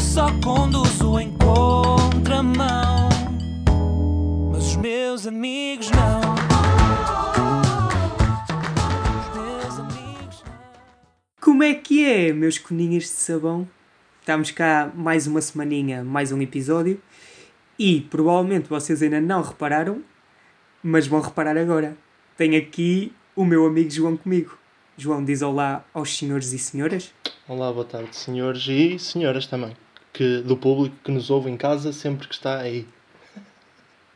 só conduzo em contramão. Mas os meus amigos não. Os meus amigos não. Como é que é, meus coninhas de sabão? Estamos cá mais uma semaninha, mais um episódio. E provavelmente vocês ainda não repararam, mas vão reparar agora. Tenho aqui o meu amigo João comigo. João, diz olá aos senhores e senhoras. Olá, boa tarde, senhores e senhoras também, que, do público que nos ouve em casa sempre que está aí,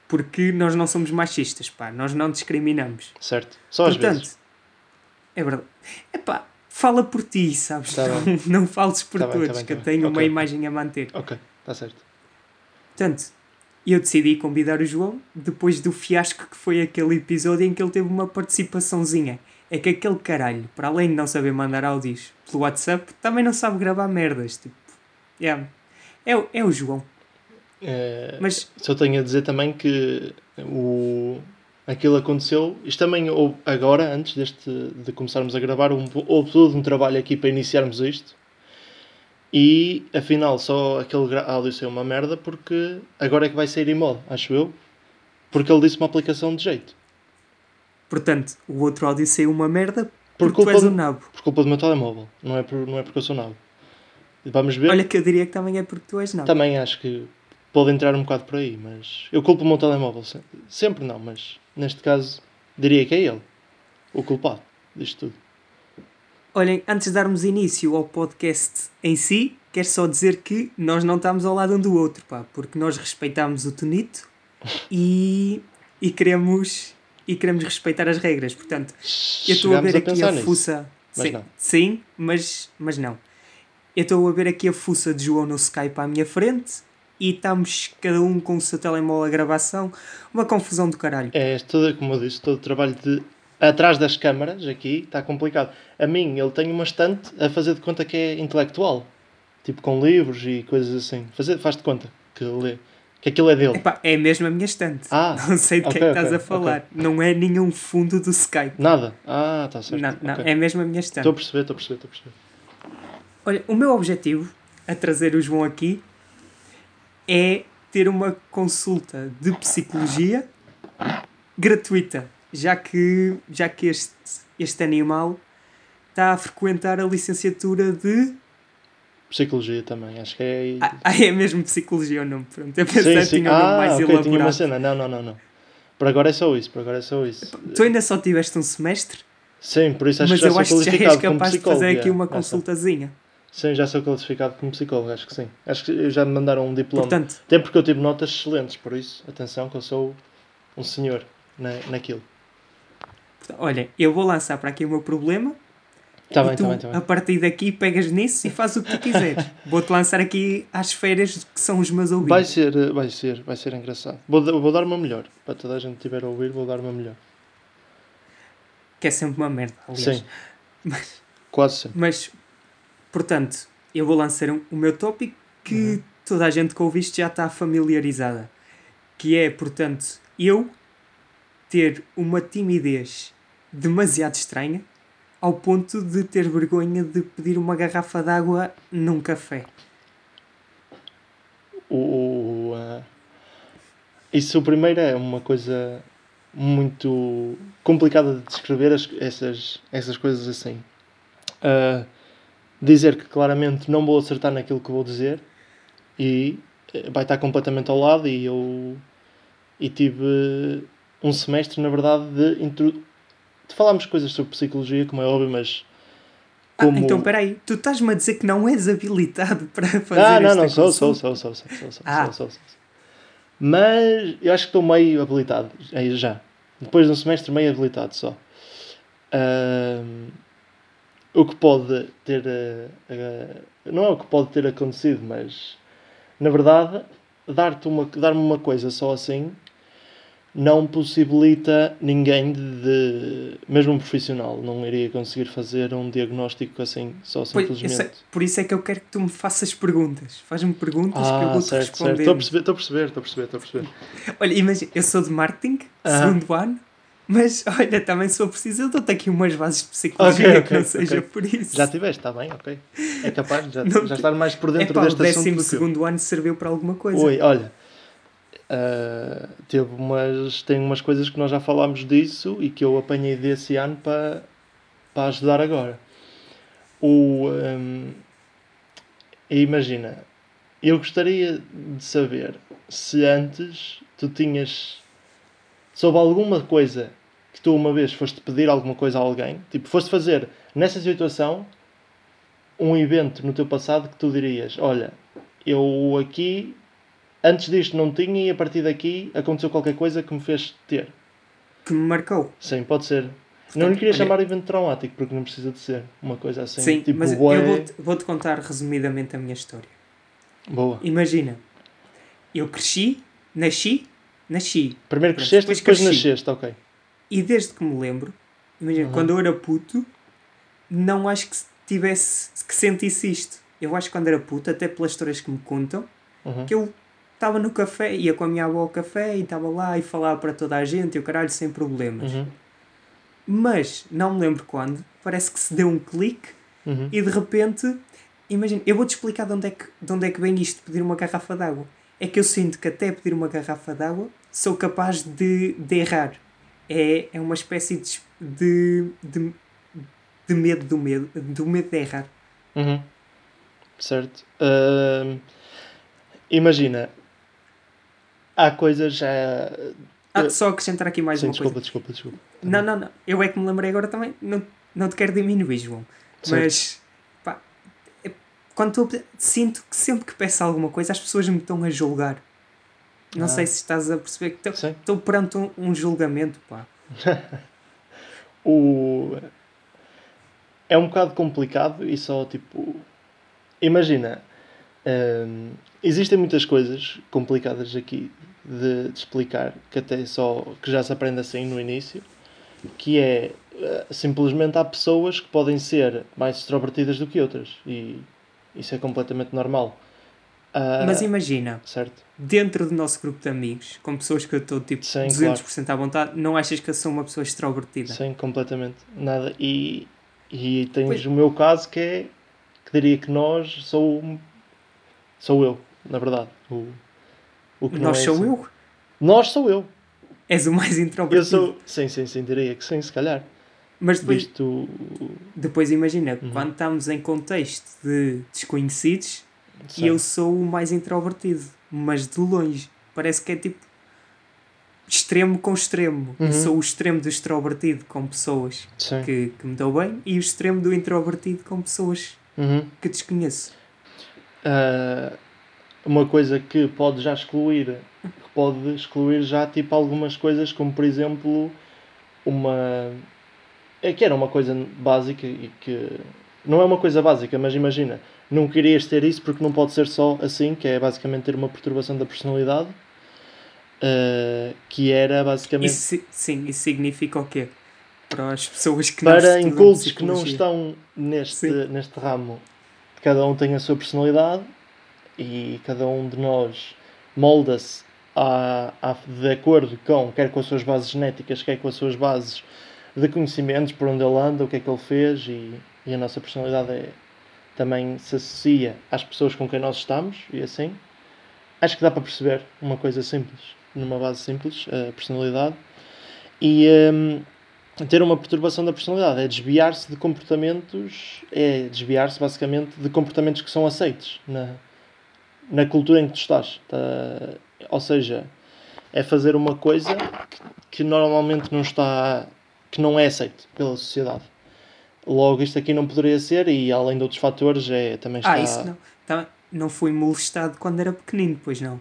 Porque nós não somos machistas, pá. Nós não discriminamos. certo? Só às Portanto, vezes. é verdade. Epá, fala por ti, sabes? Tá não, bem. não fales por Tá bem, todos, tá bem, que tá eu bem. tenho uma imagem a manter. Ok, está certo. Portanto, eu decidi convidar o João depois do fiasco que foi aquele episódio em que ele teve uma participaçãozinha. É que aquele caralho, para além de não saber mandar áudios pelo WhatsApp, também não sabe gravar merdas. Tipo, yeah. É, o- é o João. Eh, Mas Só tenho a dizer também que o, aquilo aconteceu, isto também houve agora, antes deste, de começarmos a gravar, um, houve todo um trabalho aqui para iniciarmos isto. E afinal, só aquele áudio saiu uma merda porque agora é que vai sair em modo, acho eu. Porque ele disse uma aplicação de jeito. Portanto, o outro áudio saiu uma merda Por porque tu és de- um nabo. Por culpa do meu telemóvel, não é, por, não é porque eu sou nabo. Vamos ver. Olha que eu diria que também é porque tu és nabo. Também acho que pode entrar um bocado por aí, mas eu culpo o meu telemóvel. se- Sempre não, mas neste caso diria que é ele o culpado disto tudo. Olhem, antes de darmos início ao podcast em si, quero só dizer que nós não estamos ao lado um do outro, pá, porque nós respeitamos o Tonito e, e, queremos, e queremos respeitar as regras. Portanto, eu estou a ver aqui pensar a nisso. fuça. mas sim, não. sim, mas, mas não. Eu estou a ver aqui a fuça de João no Skype à minha frente e estamos cada um com o seu telemóvel a gravação. Uma confusão do caralho. É todo, como eu disse, todo o trabalho de atrás das câmaras aqui está complicado. A mim, ele tem uma estante a fazer de conta que é intelectual, tipo com livros e coisas assim. Fazer, faz de conta que lê, que aquilo é dele. Epá, é mesmo a minha estante. Ah, não sei de que ok, é que estás ok, a falar. Não é nenhum fundo do Skype. Nada. Ah, está certo. Não, não, é mesmo a minha estante. Estou a perceber, estou a perceber, estou a perceber. Olha, o meu objetivo a trazer o João aqui é ter uma consulta de psicologia gratuita, já que, já que este, este animal está a frequentar a licenciatura de. Psicologia também, acho que é. Ah, ah, é mesmo psicologia o nome, pronto. Eu pensei que tinha um nome Ah, mais ok, elaborado. tinha uma cena. Não, não, não, não. Por agora é só isso, por agora é só isso. Tu ainda só tiveste um semestre, Sim, por isso acho mas que já eu acho que já és capaz de fazer aqui uma já sou. consultazinha. Sim, já sou qualificado como psicólogo, acho que sim. Acho que já me mandaram um diploma. Portanto, Até porque eu tive notas excelentes, por isso, atenção que eu sou um senhor na, naquilo. olha, eu vou lançar para aqui o meu problema Está Tá bem, tu, está bem, a bem. partir daqui, pegas nisso e fazes o que tu quiseres. Vou-te lançar aqui às feiras que são os meus ouvidos. Vai ser, eh, vai ser, vai ser engraçado. Vou, vou dar meu melhor. Para toda a gente que estiver a ouvir, vou dar meu melhor. Que é sempre uma merda, aliás. Sim. Quase sempre. Mas, portanto, eu vou lançar um- o meu tópico que Uhum. toda a gente que ouve isto já está familiarizada. Que é, portanto, eu ter uma timidez demasiado estranha ao ponto de ter vergonha de pedir uma garrafa de água num café. O, ah, isso, o primeiro, é uma coisa muito complicada de descrever as- essas, essas coisas assim. Ah, dizer que claramente não vou acertar naquilo que vou dizer e eh, vai estar completamente ao lado e eu e tive um semestre, na verdade, de, intro... de falarmos coisas sobre psicologia, como é óbvio, mas Ah, como... então peraí, tu estás-me a dizer que não és habilitado para fazer Ah, não, não, sou, sou, sou, sou, sou, sou, sou, Ah. sou, sou, sou. Mas eu acho que estou meio habilitado, aí já. Depois de um semestre meio habilitado só. Ahm, o que pode ter... eh, eh, não é o que pode ter acontecido, mas... Na verdade, dar-te uma, dar-me uma coisa só assim não possibilita ninguém de, de- mesmo um profissional não iria conseguir fazer um diagnóstico assim só Pois, simplesmente sei, por isso é que eu quero que tu me faças perguntas. Faz-me perguntas que eu Ah, vou-te certo, certo. responder. Estou a perceber, estou a perceber, estou a perceber, estou a perceber. Olha, imagina, eu sou de marketing, Ah. segundo ano, Mas olha, também se for preciso, eu dou-te aqui umas bases de psicologia Ok, que ok, não seja ok. por isso. Já tiveste, está bem, ok. É capaz de já, Não já estar mais por dentro Epá, o deste assunto décimo que eu. segundo ano serviu para alguma coisa. Oi, olha. ah, teve umas, tem umas coisas que nós já falámos disso e que eu apanhei desse ano para, para ajudar agora. O, hum, e imagina, eu gostaria de saber se antes tu tinhas. Soube alguma coisa que tu uma vez foste pedir alguma coisa a alguém, tipo, foste fazer nessa situação um evento no teu passado que tu dirias: Olha, eu aqui antes disto não tinha e a partir daqui aconteceu qualquer coisa que me fez ter. Que me marcou. Sim, pode ser. Não lhe queria olha- chamar evento traumático porque não precisa de ser uma coisa assim. Sim, tipo, mas bué- eu vou-te vou-te contar resumidamente a minha história. Boa. Imagina, eu cresci, nasci, nasci. Primeiro cresceste e depois depois cresci. nasceste, ok. E desde que me lembro, imagina, Uhum. quando eu era puto, não acho que tivesse que sentisse isto. Eu acho que quando era puto, até pelas histórias que me contam, Uhum. que eu estava no café, ia com a minha avó ao café e estava lá e falava para toda a gente e o caralho sem problemas. Uhum. Mas não me lembro quando, parece que se deu um clique Uhum. e de repente, imagina, eu vou-te explicar de onde, é que, de onde é que vem isto de pedir uma garrafa d'água. É que eu sinto que até pedir uma garrafa d'água sou capaz de, de errar. É, é uma espécie de, de, de, de medo do medo, do medo de errar. Uhum. Certo. Ahm, imagina, há coisas já. Ah, só acrescentar aqui mais Sim, uma desculpa, coisa. desculpa, desculpa. Não, não, não. Eu é que me lembrei agora também. Não, não te quero diminuir, João. Certo. Mas, quando estou sinto que sempre que peço alguma coisa, as pessoas me estão a julgar. Não Ah. sei se estás a perceber que estou perante um, um julgamento, pá. O... É um bocado complicado e só tipo. Imagina, hum, existem muitas coisas complicadas aqui de, de explicar que até só que já se aprende assim no início, que é eh, simplesmente há pessoas que podem ser mais extrovertidas do que outras e isso é completamente normal. Ah, Mas imagina, certo? dentro do nosso grupo de amigos, com pessoas que eu estou tipo Sim, 200% à vontade, não achas que eu sou uma pessoa extrovertida? Sim, completamente. Nada. E, e tens Pois. o meu caso que é que diria que nós sou sou eu, na verdade. O, o que Nós é sou assim. eu? Nós sou eu. És o mais introvertido. Eu sou. Sim, sim, sim, diria que sim, se calhar. Mas depois, Visto. depois imagina, Uhum. quando estamos em contexto de desconhecidos, e eu sou o mais introvertido, mas de longe. Parece que é tipo extremo com extremo. Eu Uhum. sou o extremo do extrovertido com pessoas que, que me dão bem e o extremo do introvertido com pessoas Uhum. que desconheço. Ah, uma coisa que pode já excluir, que pode excluir já tipo algumas coisas, como por exemplo uma é que era uma coisa básica e que não é uma coisa básica, mas imagina, não querias ter isso porque não pode ser só assim, que é basicamente ter uma perturbação da personalidade, ah, que era basicamente Isso, si- sim, isso significa o quê? Para as pessoas que não para incultos que não estão neste, Sim. neste ramo, cada um tem a sua personalidade e cada um de nós molda-se a, a- de acordo com, quer com as suas bases genéticas, quer com as suas bases de conhecimentos, por onde ele anda, o que é que ele fez e, e a nossa personalidade é, também se associa às pessoas com quem nós estamos e assim. Acho que dá para perceber uma coisa simples, numa base simples, a personalidade. E hum, ter uma perturbação da personalidade é desviar-se de comportamentos, é desviar-se basicamente de comportamentos que são aceitos na, na cultura em que tu estás. Tá? Ou seja, é fazer uma coisa que, que normalmente não está, que não é aceito pela sociedade. Logo, isto aqui não poderia ser, e além de outros fatores, é, também está. Ah, isso não. Tá, não fui molestado quando era pequenino, pois não.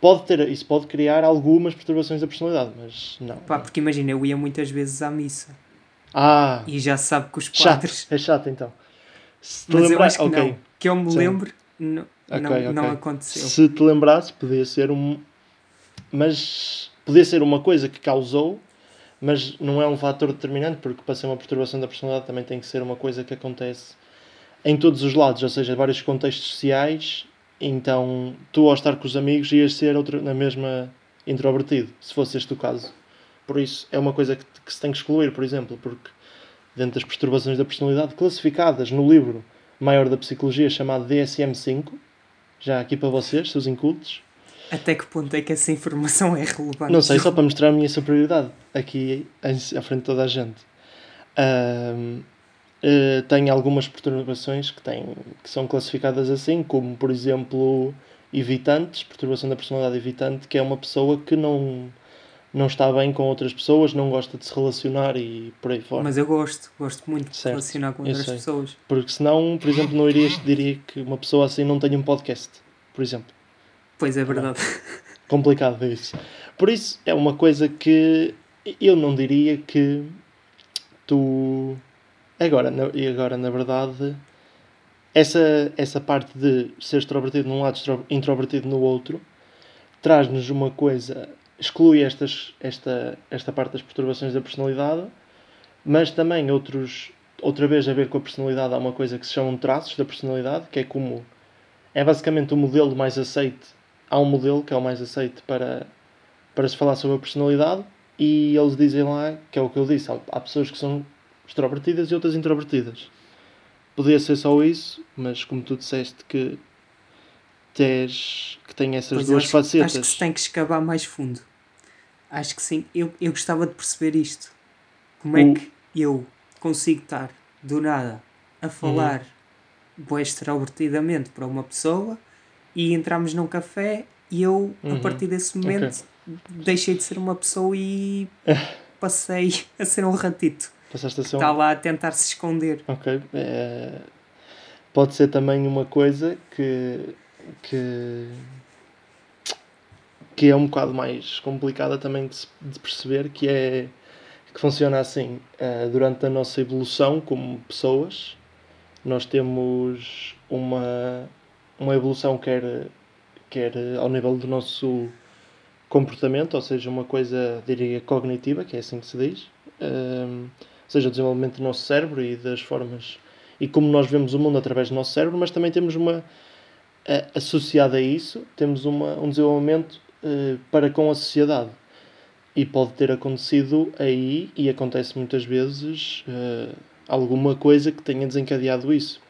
Pode ter, isso pode criar algumas perturbações da personalidade, mas não. Pá, porque imagina, eu ia muitas vezes à missa Ah, e já sabe que os chato. padres. É chato então. Se te Mas eu lembrar- acho que ok. não. Que eu me Sim. lembro, não, Ok, não, ok. não aconteceu. Se te lembrasse, podia ser um. Mas podia ser uma coisa que causou, mas não é um fator determinante, porque para ser uma perturbação da personalidade também tem que ser uma coisa que acontece em todos os lados, ou seja, vários contextos sociais. Então, tu ao estar com os amigos ias ser outra, na mesma introvertido, se fosse este o caso. Por isso é uma coisa que, que se tem que excluir, por exemplo, porque dentro das perturbações da personalidade classificadas no livro maior da psicologia chamado DSM-5, já aqui para vocês, seus incultos, Até que ponto é que essa informação é relevante? não sei, só para mostrar a minha superioridade aqui à frente de toda a gente. Ahm, eh, tem algumas perturbações que, têm, que são classificadas assim, como por exemplo evitantes, perturbação da personalidade evitante, que é uma pessoa que não, não está bem com outras pessoas, não gosta de se relacionar e por aí fora. Mas eu gosto, gosto muito de Certo, relacionar com outras sei. pessoas. Porque senão, por exemplo, não irias, diria que uma pessoa assim não tem um podcast, por exemplo. Pois é verdade. complicado isso. Por isso é uma coisa que eu não diria que tu agora na- e agora na verdade essa essa parte de ser extrovertido num lado introvertido no outro traz-nos uma coisa exclui estas esta esta parte das perturbações da personalidade mas também outros outra vez a ver com a personalidade há uma coisa que se chamam traços da personalidade que é como é basicamente o modelo mais aceite há um modelo que é o mais aceite para, para se falar sobre a personalidade e eles dizem lá, que é o que eu disse, há, pessoas que são extrovertidas e outras introvertidas. Podia ser só isso, mas como tu disseste que tens que tem essas Pois duas acho, facetas. acho que se tem que escavar mais fundo. Acho que sim. Eu, eu gostava de perceber isto. Como é O- que eu consigo estar do nada a falar Uhum. bué extrovertidamente para uma pessoa e entramos num café e eu, a Uhum. partir desse momento, deixei de ser uma pessoa e passei a ser um ratito. Passaste a ser um- Está lá a tentar se esconder. Ok. é, Pode ser também uma coisa que, que, que é um bocado mais complicada também de, de perceber, que é que funciona assim. eh, durante a nossa evolução como pessoas, nós temos uma, uma evolução quer, quer ao nível do nosso comportamento, ou seja, uma coisa, diria, cognitiva, que é assim que se diz, ehm, ou seja, o desenvolvimento do nosso cérebro e das formas e como nós vemos o mundo através do nosso cérebro, mas também temos uma associada a isso, temos uma, um desenvolvimento eh, para com a sociedade. E pode ter acontecido aí, e acontece muitas vezes, eh, alguma coisa que tenha desencadeado isso.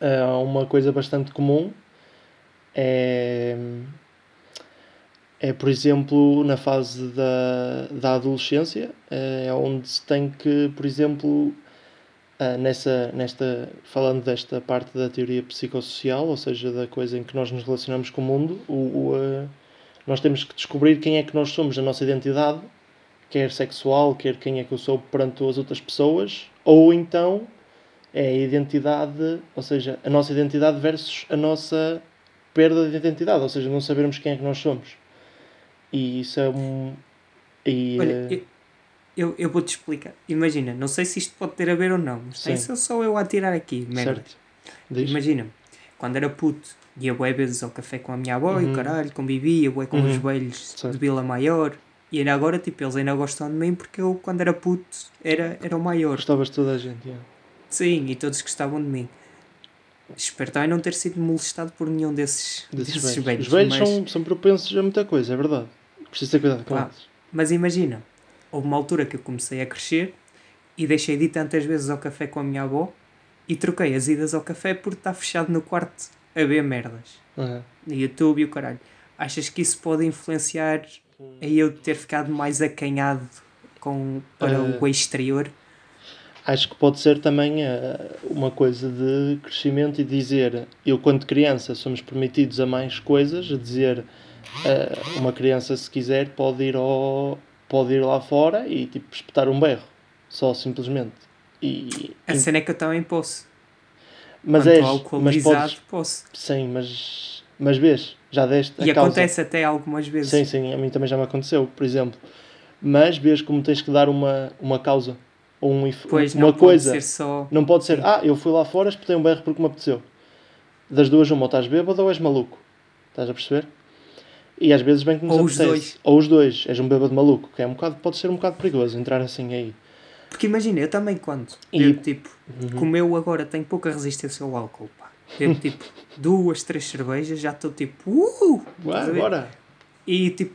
Eh, uma coisa bastante comum é, é, por exemplo, na fase da, da adolescência, eh, é onde se tem que, por exemplo, ah, nessa, nesta, falando desta parte da teoria psicossocial, ou seja, da coisa em que nós nos relacionamos com o mundo, o, o, ah, nós temos que descobrir quem é que nós somos, a nossa identidade, quer sexual, quer quem é que eu sou perante as outras pessoas, ou então é a identidade, ou seja, a nossa identidade versus a nossa perda de identidade, ou seja, não sabermos quem é que nós somos. E isso é um. E, Olha, eh, eu, eu, eu vou-te explicar. Imagina, não sei se isto pode ter a ver ou não, mas isso sou eu a tirar aqui, merda. certo. Diz. Imagina, quando era puto, ia bué vezes ao café com a minha avó e Uhum. o caralho, convivia bué com Uhum. os velhos Certo. de Vila Maior. E ainda agora, tipo, eles ainda gostam de mim porque eu, quando era puto, era, era o maior. Gostavas de toda a gente, yeah. Sim, e todos gostavam de mim. Espero também não ter sido molestado por nenhum desses, desses desses, velhos. velhos. Os velhos mas, são, são propensos a muita coisa, é verdade. Preciso ter cuidado com Pá. eles. mas imagina, houve uma altura que eu comecei a crescer e deixei de ir tantas vezes ao café com a minha avó e troquei as idas ao café por estar fechado no quarto a ver merdas. No YouTube e o caralho. Achas que isso pode influenciar a eu ter ficado mais acanhado com, para Eh, o exterior? Acho que pode ser também eh, uma coisa de crescimento e dizer, eu quando criança somos permitidos a mais coisas, a dizer, eh, uma criança se quiser pode ir, ao, pode ir lá fora e tipo espetar um berro, só simplesmente. E, A cena é que eu também posso. mas Quando és, mas podes, posso. sim, mas, mas vês, já deste E a causa. acontece até algumas vezes. Sim, sim, a mim também já me aconteceu, por exemplo. Mas vês como tens que dar uma, uma causa um, Pois uma não pode coisa. ser só. Não pode ser, ah, eu fui lá fora, espetei um berro porque me apeteceu. Das duas, uma, ou estás bêbado ou és maluco. Estás a perceber? E às vezes bem que nos Ou os apetece. dois. Ou os dois. És um bêbado maluco, que é um bocado, pode ser um bocado perigoso entrar assim aí. Porque imagina, eu também quando E- bebo, tipo, Uhum. como eu agora tenho pouca resistência ao álcool, pá. Bebo tipo duas, três cervejas, já estou tipo, uh! Ué, bora. E tipo,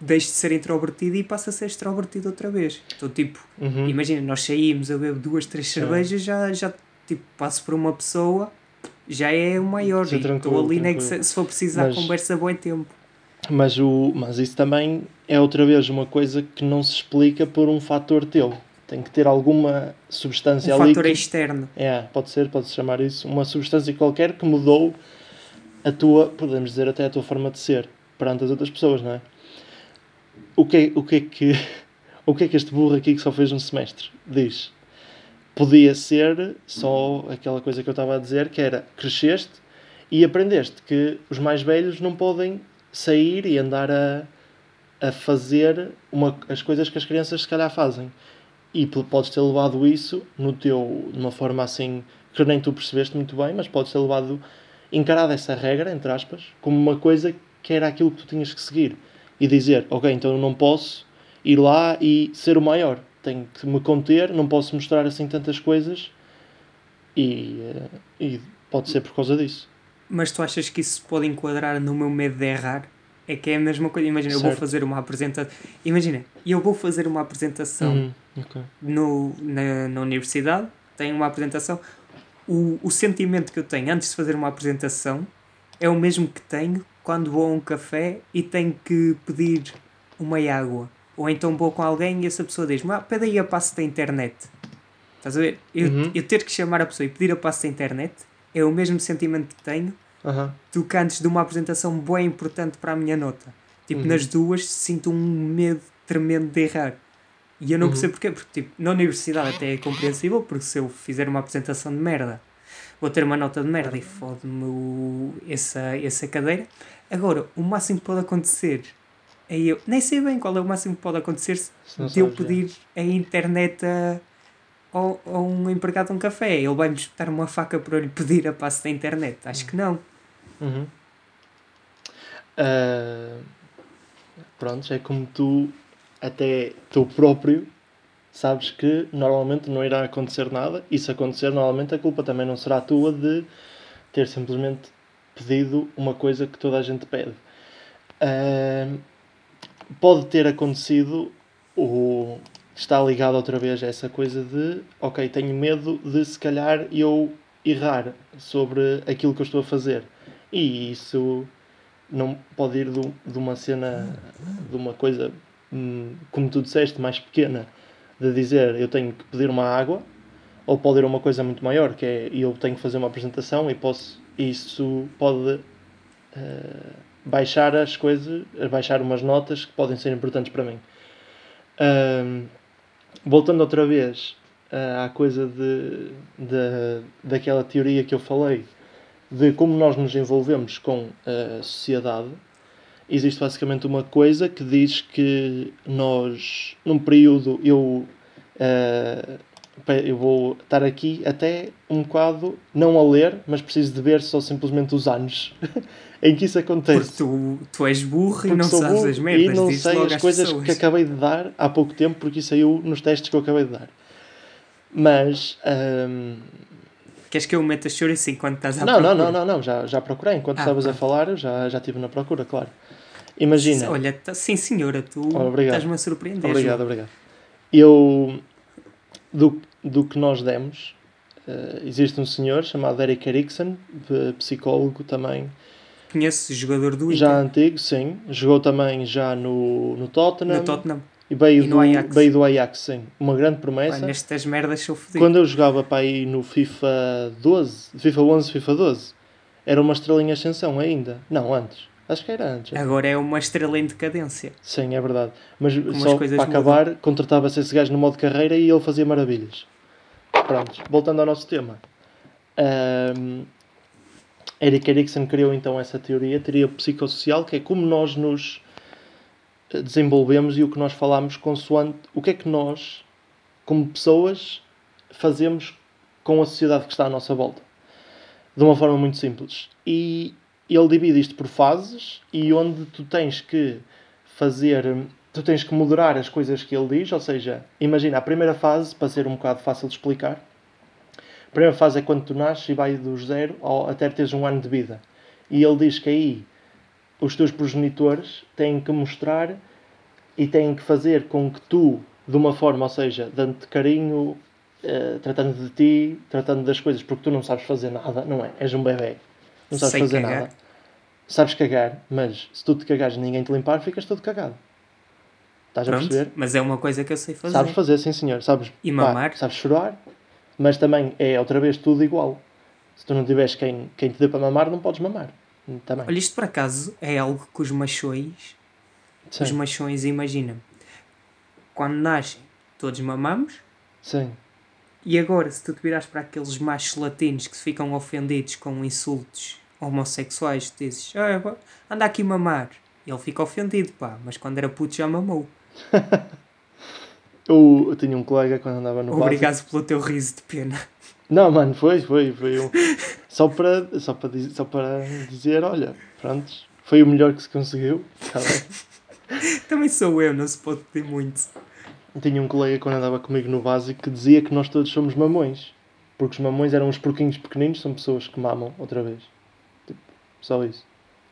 deixo de ser introvertido e passo a ser extrovertido outra vez. Então, tipo, Uhum. imagina, nós saímos, eu bebo duas, três cervejas, já, já tipo, passo por uma pessoa, já é o maior. Sim, Estou ali, tranquilo. se, se for precisar, Mas- conversa bom tempo. Mas, o, mas isso também é outra vez uma coisa que não se explica por um fator teu. Tem que ter alguma substância Um ali. fator que- externo. É, pode ser, pode-se chamar isso. Uma substância qualquer que mudou a tua, podemos dizer até a tua forma de ser perante as outras pessoas, não é? O que é, o que, é que o que é que este burro aqui que só fez um semestre diz? Podia ser só aquela coisa que eu estava a dizer, que era cresceste e aprendeste que os mais velhos não podem sair e andar a, a fazer uma, as coisas que as crianças se calhar fazem. E podes ter levado isso no teu, de uma forma assim que nem tu percebeste muito bem, mas podes ter levado, encarado essa regra, entre aspas, como uma coisa que era aquilo que tu tinhas que seguir. E dizer, ok, então eu não posso ir lá e ser o maior. Tenho que me conter, não posso mostrar assim tantas coisas. E, eh, e pode ser por causa disso. Mas tu achas que isso pode enquadrar no meu medo de errar? É que é a mesma coisa. Imagina, eu vou Certo. fazer uma apresentação. Imagina, eu vou fazer uma apresentação Uhum, ok. no, na, na universidade, tenho uma apresentação. O, o sentimento que eu tenho antes de fazer uma apresentação é o mesmo que tenho quando vou a um café e tenho que pedir uma água. Ou então vou com alguém e essa pessoa diz-me: ah, pede aí a passe da internet. Estás a ver? Eu, Uhum. eu ter que chamar a pessoa e pedir a passe da internet é o mesmo sentimento que tenho Aham. do que antes de uma apresentação bem importante para a minha nota. Tipo, Uhum. nas duas sinto um medo tremendo de errar. E eu não Uhum. percebo porquê, porque tipo, na universidade até é compreensível, porque se eu fizer uma apresentação de merda, vou ter uma nota de merda e fode-me essa, essa cadeira. Agora, o máximo que pode acontecer é eu. Nem sei bem qual é o máximo que pode acontecer se de eu pedir a internet a, a um empregado um café. Ele vai-me espetar uma faca para eu lhe pedir a passe da internet. Acho que não. Uhum. Ah, pronto, é como tu, até tu próprio, sabes que normalmente não irá acontecer nada, e se acontecer, normalmente a culpa também não será tua de ter simplesmente pedido uma coisa que toda a gente pede. Ah, pode ter acontecido o. Está ligado outra vez a essa coisa de ok, tenho medo de se calhar eu errar sobre aquilo que eu estou a fazer. E isso não pode ir do- de uma cena, de uma coisa, hum, como tu disseste, mais pequena, de dizer eu tenho que pedir uma água, ou pode ir uma coisa muito maior, que é eu tenho que fazer uma apresentação e posso, isso pode eh, baixar as coisas, baixar umas notas que podem ser importantes para mim. Voltando outra vez ah, à coisa de, de, daquela teoria que eu falei, de como nós nos envolvemos com a sociedade, existe basicamente uma coisa que diz que nós, num período, eu, pe- eu vou estar aqui até um bocado, não a ler, mas preciso de ver só simplesmente os anos em que isso Porque acontece. tu, tu és burro e Porque não sou sabes as merdas. e não sei as coisas pessoas. que acabei de dar há pouco tempo, porque isso saiu nos testes que eu acabei de dar. Mas. ahm, Queres que eu meta chouriço enquanto estás à não, não, procura? não, não, não, já, já procurei. Enquanto Ah, estavas a falar, já, já estive na procura, claro. Imagina. Olha, tá- sim senhora, tu Oh, estás-me a surpreender. Obrigado, João. obrigado. Eu, do, do que nós demos, eh, existe um senhor chamado Eric Erikson, p- psicólogo também, Conheço jogador do já Inter, antigo, sim. Jogou também já no, no Tottenham. no Tottenham. E veio, E do, Ajax. veio do Ajax, sim. Uma grande promessa. Pá, nestas merdas sou fodido. Quando eu jogava para aí no FIFA 12, FIFA 11, FIFA 12, era uma estrelinha ascensão ainda. Não, antes. Acho que era antes. Agora é uma estrela em decadência. Sim, é verdade. Mas as só para acabar, contratava-se esse gajo no modo carreira e ele fazia maravilhas. Pronto, voltando ao nosso tema. Ahm, Eric Erikson criou então essa teoria, teoria psicossocial, que é como nós nos eh, desenvolvemos e o que nós falamos consoante o que é que nós, como pessoas, fazemos com a sociedade que está à nossa volta. De uma forma muito simples. E ele divide isto por fases e onde tu tens que fazer, tu tens que moderar as coisas que ele diz, ou seja, imagina a primeira fase, para ser um bocado fácil de explicar, a primeira fase é quando tu nasces e vai do zero ao, até teres um ano de vida. E ele diz que aí os teus progenitores têm que mostrar e têm que fazer com que tu, de uma forma, ou seja, dando-te carinho, eh, tratando de ti, tratando das coisas, porque tu não sabes fazer nada, não é? És um bebê, não sabes Sei fazer cagar. nada. Sabes cagar, mas se tu te cagares e ninguém te limpar, ficas todo cagado. Estás a Pronto, perceber? mas é uma coisa que eu sei fazer. Sabes fazer, sim senhor. Sabes, E pá, mamar? sabes chorar, mas também é outra vez tudo igual. Se tu não tiveres quem, quem te dê para mamar, não podes mamar. Também. Olha, isto por acaso é algo que os machões, sim, os machões imaginam. Quando nascem, todos mamamos, sim. E agora se tu te virares para aqueles machos latinos que ficam ofendidos com insultos homossexuais, tu dizes, ah, anda aqui mamar. Ele fica ofendido, pá, mas quando era puto já mamou. Eu, eu tinha um colega quando andava no básico. Obrigado pelo teu riso de pena. Não, mano, foi, foi, foi um... só, para, só, para dizer, só para dizer, olha, pronto, foi o melhor que se conseguiu. tá? Também sou eu, não se pode pedir muito. Tinha um colega quando andava comigo no básico que dizia que nós todos somos mamões. Porque os mamões eram uns porquinhos pequeninos, são pessoas que mamam outra vez. Tipo, só isso.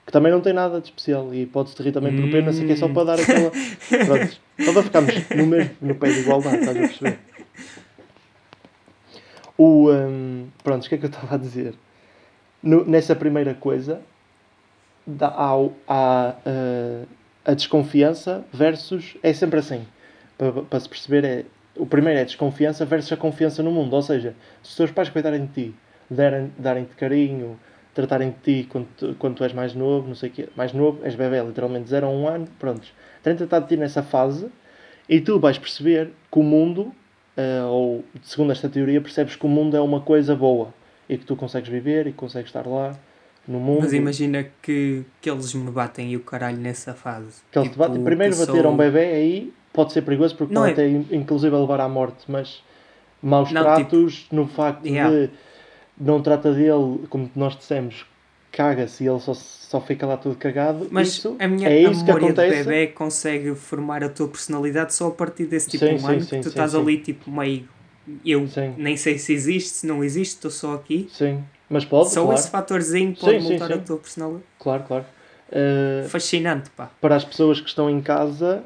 Que também não tem nada de especial e pode-se rir também por pena, sei que é só para dar aquela. Pronto, só para ficarmos no, mesmo, no pé de igualdade, estás a perceber? O. hum, pronto, o que é que eu estava a dizer? No- nessa primeira coisa, há, há eh, a desconfiança versus. É sempre assim. Para, para se perceber, é, o primeiro é a desconfiança versus a confiança no mundo. Ou seja, se os teus pais cuidarem de ti, derem- darem-te carinho, tratarem de ti quando, tu- quando tu és mais novo, não sei o quê, mais novo, és bebê, literalmente 0 a 1 ano, prontos. Terem tratado de ti nessa fase e tu vais perceber que o mundo, eh, ou segundo esta teoria, percebes que o mundo é uma coisa boa e que tu consegues viver e que consegues estar lá no mundo. Mas imagina que, que eles me batem e o caralho nessa fase. Que eles te Tipo, batem. Primeiro que eu bater a um sou- bebê aí pode ser perigoso porque Não pode é- até in- inclusive levar à morte, mas maus Não, tratos no facto Yeah. de não trata dele, como nós dissemos, caga-se e ele só, só fica lá todo cagado. Mas isso, a minha é a isso que memória de acontece. bebê consegue formar a tua personalidade só a partir desse tipo Sim, de sim, sim, que tu estás ali tipo meio. Eu nem sei se existe, se não existe, estou só aqui. Sim, mas pode, só claro. esse fatorzinho pode montar a tua personalidade. Claro, claro. Uh, Fascinante, pá. para as pessoas que estão em casa,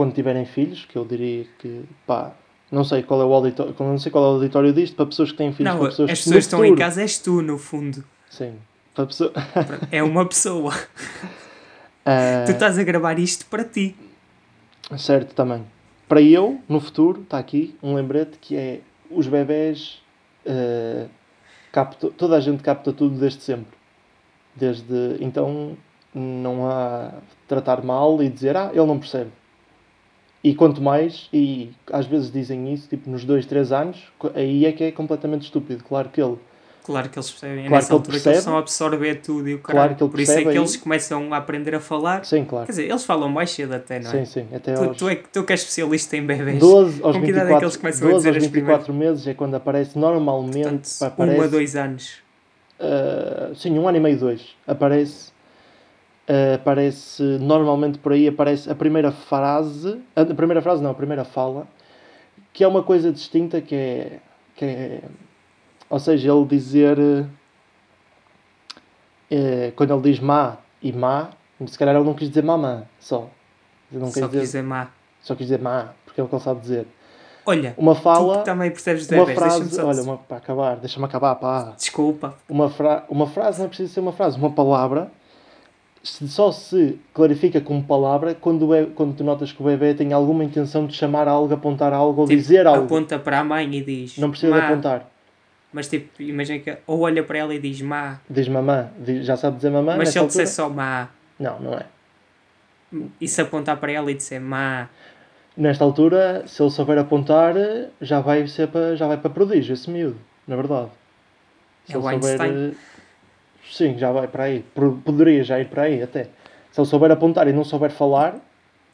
quando tiverem filhos, que eu diria que, pá, não sei qual é o auditório, não sei qual é o auditório disto, para pessoas que têm filhos, Não, para as pessoas pessoas que estão em futuro- casa és tu, no fundo. Sim. Para pessoa... É uma pessoa. Ah, Tu estás a gravar isto para ti. Certo, também. Para eu, no futuro, está aqui um lembrete que é os bebés. eh, capta- toda a gente capta tudo desde sempre. Desde. Então não há tratar mal e dizer, ah, ele não percebe. E quanto mais, e às vezes dizem isso, tipo nos 2, 3 anos, aí é que é completamente estúpido. Claro que ele Claro que eles percebem. É Claro nessa que altura que percebe. eles estão a absorver tudo e o Claro caralho. que ele Por isso é que percebe eles aí. começam a aprender a falar. Sim, claro. Quer dizer, eles falam mais cedo até, não é? Sim, sim. Até Tu, aos tu, é, que- tu que és especialista em bebês. 12 aos Com que idade é que eles 24, começam a 12 dizer aos as 24 meses é quando aparece normalmente. Portanto, pá, um aparece, a dois anos. Uh, sim, um ano e meio, dois. Aparece. Uh, aparece. Normalmente por aí aparece a primeira frase. A primeira frase, não, a primeira fala. Que é uma coisa distinta que é. Que é ou seja, ele dizer. uh, eh, quando ele diz má e má, se calhar ele não quis dizer mamã só. Não Só quis dizer, dizer má. só quis dizer má, porque é o que ele sabe dizer. Olha, Uma fala. também percebes de Uma bebês, frase. Olha, uma, para acabar, deixa-me acabar, pá. Desculpa. Uma, fra uma frase não é preciso ser uma frase, uma palavra se- só se clarifica como palavra quando, be- quando tu notas que o bebê tem alguma intenção de chamar algo, apontar algo ou Tipo, dizer algo. Aponta para a mãe e diz Não precisa de má. apontar. Mas tipo, imagina que ou olha para ela e diz má. Diz mamã, diz- já sabe dizer mamã. mas se ele disser altura? só má Não, não é. e se apontar para ela e disser má, Nesta altura, se ele souber apontar, já vai, ser para, já vai para prodígio esse miúdo, na verdade. Se É o ele souber, Einstein. eh, Sim, já vai para aí. Poderia já ir para aí até. Se ele souber apontar e não souber falar,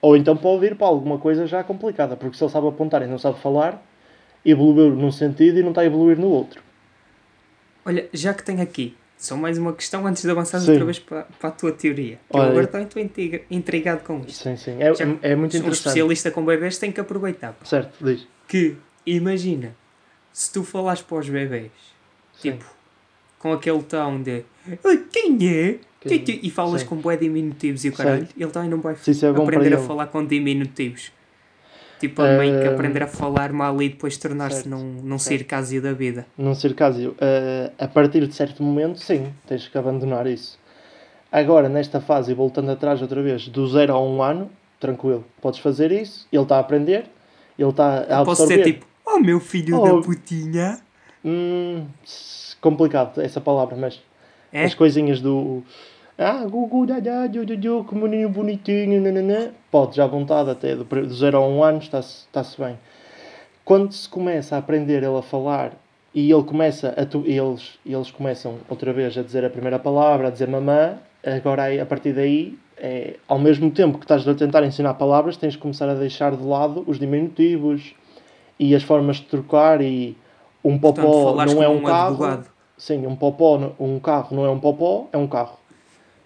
ou então pode ir para alguma coisa já complicada, porque se ele sabe apontar e não sabe falar, evoluiu num sentido e não está a evoluir no outro. olha, já que tenho aqui, só mais uma questão antes de avançar Sim. outra vez para, para a tua teoria. Olha, agora estou estou intriga- intrigado com isto. Sim, sim. É, é muito um interessante. especialista com bebês tem que aproveitar. Certo, diz. Que, imagina, se tu falares para os bebês, Sim. tipo, com aquele tom de "Oi, quem é? Quem é? É?" E falas Sim. com bué diminutivos e o caralho, ele também não vai isso é aprender a ele. falar com diminutivos. Tipo, a meio que aprender a falar mal e depois tornar-se num, num certo. circásio da vida. Num circásio, eh, a partir de certo momento, sim, tens que abandonar isso. Agora, nesta fase, voltando atrás outra vez, do zero a um ano, tranquilo, podes fazer isso, ele está a aprender, ele está a Posso absorver. ser tipo, oh meu filho Oh. da putinha. Hum, complicado essa palavra, mas É? as coisinhas do. Ah, gugu, dadá, du, du, du, que menino bonitinho, nananã. Podes à vontade até, do, do 0 a 1 um ano está-se está-se bem. Quando se começa a aprender ele a falar e ele começa a tu, eles, eles começam outra vez a dizer a primeira palavra, a dizer mamã, agora aí, a partir daí, é, ao mesmo tempo que estás a tentar ensinar palavras, tens de começar a deixar de lado os diminutivos e as formas de trocar e um Portanto, popó falares não é um um carro. advogado. Sim, um popó, um carro não é um popó, é um carro.